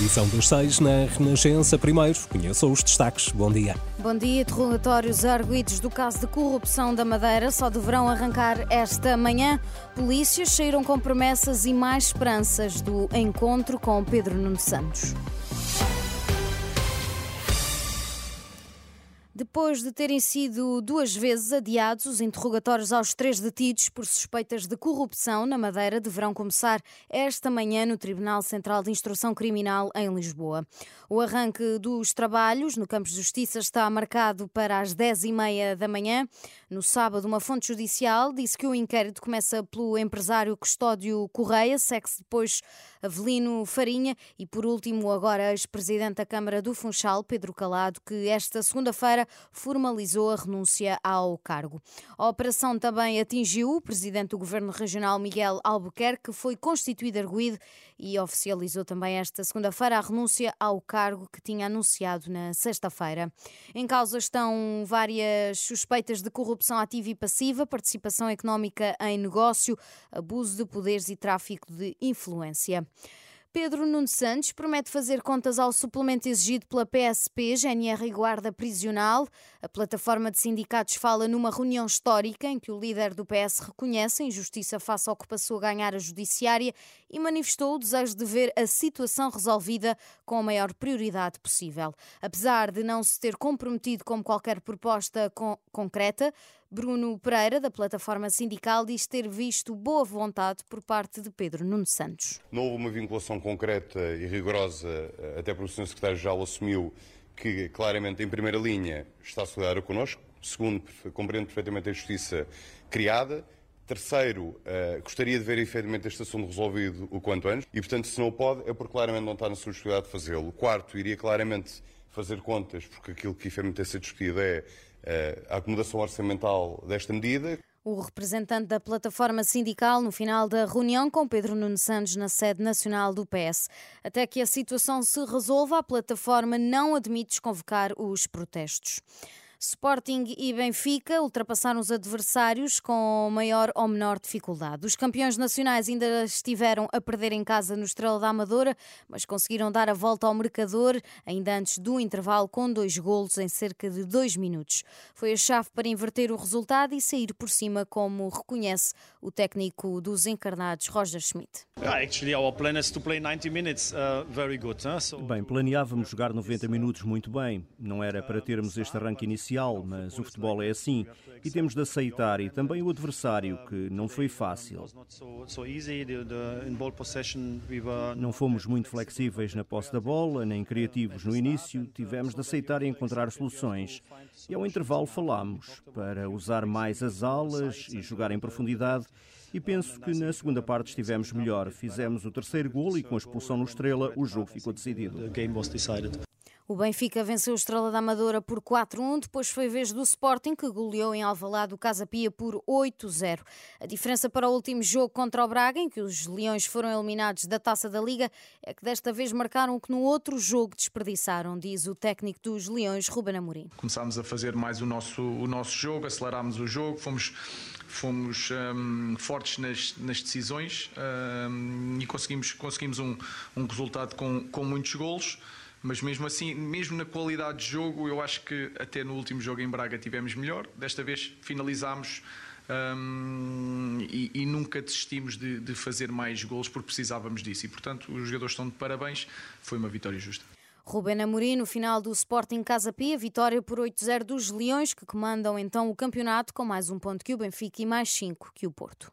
Edição dos seis na Renascença. Primeiro, conheça os destaques. Bom dia. Bom dia. Interrogatórios arguídos do caso de corrupção da Madeira só deverão arrancar esta manhã. Polícias saíram com promessas e mais esperanças do encontro com Pedro Nuno Santos. Depois de terem sido duas vezes adiados, os interrogatórios aos três detidos por suspeitas de corrupção na Madeira deverão começar esta manhã no Tribunal Central de Instrução Criminal em Lisboa. O arranque dos trabalhos no Campo de Justiça está marcado para as dez e meia da manhã. No sábado, uma fonte judicial disse que o inquérito começa pelo empresário Custódio Correia, segue-se depois Avelino Farinha e, por último, agora ex-presidente da Câmara do Funchal, Pedro Calado, que esta segunda-feira formalizou a renúncia ao cargo. A operação também atingiu o presidente do Governo Regional, Miguel Albuquerque, que foi constituído arguído e oficializou também esta segunda-feira a renúncia ao cargo que tinha anunciado na sexta-feira. Em causa estão várias suspeitas de corrupção ativa e passiva, participação económica em negócio, abuso de poderes e tráfico de influência. Pedro Nuno Santos promete fazer contas ao suplemento exigido pela PSP, GNR e Guarda Prisional. A plataforma de sindicatos fala numa reunião histórica em que o líder do PS reconhece a injustiça face ao que passou a ganhar a judiciária e manifestou o desejo de ver a situação resolvida com a maior prioridade possível. Apesar de não se ter comprometido com qualquer proposta con concreta, Bruno Pereira, da plataforma sindical, diz ter visto boa vontade por parte de Pedro Nuno Santos. Não houve uma vinculação concreta e rigorosa, eh, até porque o Sr. Secretário-Geral assumiu que, claramente, em primeira linha, está solidário connosco. Segundo, compreende perfeitamente a justiça criada. Terceiro, uh, gostaria de ver efetivamente este assunto resolvido o quanto antes e, portanto, se não pode, é porque claramente não está na sua disponibilidade de fazê-lo. Quarto, iria claramente fazer contas, porque aquilo que efetivamente tem sido discutido é a acomodação orçamental desta medida. O representante da plataforma sindical no final da reunião com Pedro Nuno Santos na sede nacional do PS. Até que a situação se resolva, a plataforma não admite desconvocar os protestos. Sporting e Benfica ultrapassaram os adversários com maior ou menor dificuldade. Os campeões nacionais ainda estiveram a perder em casa no Estrela da Amadora, mas conseguiram dar a volta ao marcador ainda antes do intervalo com dois golos em cerca de dois minutos. Foi a chave para inverter o resultado e sair por cima, como reconhece o técnico dos encarnados, Roger Schmidt. Bem, planeávamos jogar 90 minutos muito bem. Não era para termos este arranque inicial mas o futebol é assim e temos de aceitar e também o adversário que não foi fácil. Não fomos muito flexíveis na posse da bola, nem criativos no início, tivemos de aceitar e encontrar soluções. E ao intervalo falámos para usar mais as alas e jogar em profundidade e penso que na segunda parte estivemos melhor. Fizemos o terceiro gol e com a expulsão no Estrela o jogo ficou decidido. O Benfica venceu o Estrela da Amadora por 4-1, depois foi vez do Sporting, que goleou em Alvalade o Casa Pia por 8-0. A diferença para o último jogo contra o Braga, em que os Leões foram eliminados da Taça da Liga, é que desta vez marcaram o que no outro jogo desperdiçaram, diz o técnico dos Leões, Ruben Amorim. Começámos a fazer mais o nosso, o nosso jogo, acelerámos o jogo, fomos fomos um, fortes nas, nas decisões um, e conseguimos, conseguimos um, um resultado com, com muitos golos mas mesmo assim, mesmo na qualidade de jogo, eu acho que até no último jogo em Braga tivemos melhor. Desta vez finalizámos um, e, e, nunca desistimos de, de, fazer mais gols porque precisávamos disso. E portanto, os jogadores estão de parabéns. Foi uma vitória justa. Rubén Amorim, no final do Sporting Casa Pia, vitória por 8-0 dos Leões, que comandam então o campeonato com mais um ponto que o Benfica e mais cinco que o Porto.